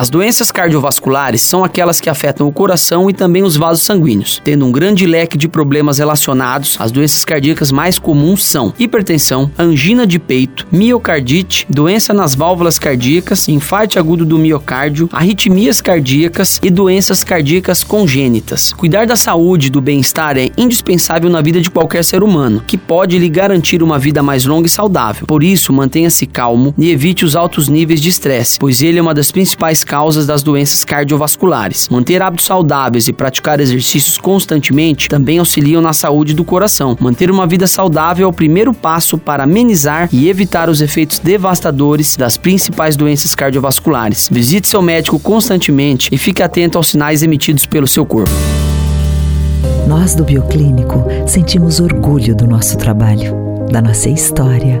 As doenças cardiovasculares são aquelas que afetam o coração e também os vasos sanguíneos. Tendo um grande leque de problemas relacionados, as doenças cardíacas mais comuns são hipertensão, angina de peito, miocardite, doença nas válvulas cardíacas, infarto agudo do miocárdio, arritmias cardíacas e doenças cardíacas congênitas. Cuidar da saúde e do bem-estar é indispensável na vida de qualquer ser humano, que pode lhe garantir uma vida mais longa e saudável. Por isso, mantenha-se calmo e evite os altos níveis de estresse, pois ele é uma das principais causas das doenças cardiovasculares. Manter hábitos saudáveis e praticar exercícios constantemente também auxiliam na saúde do coração. Manter uma vida saudável é o primeiro passo para amenizar e evitar os efeitos devastadores das principais doenças cardiovasculares. Visite seu médico constantemente e fique atento aos sinais emitidos pelo seu corpo. Nós do Bioclínico sentimos orgulho do nosso trabalho, da nossa história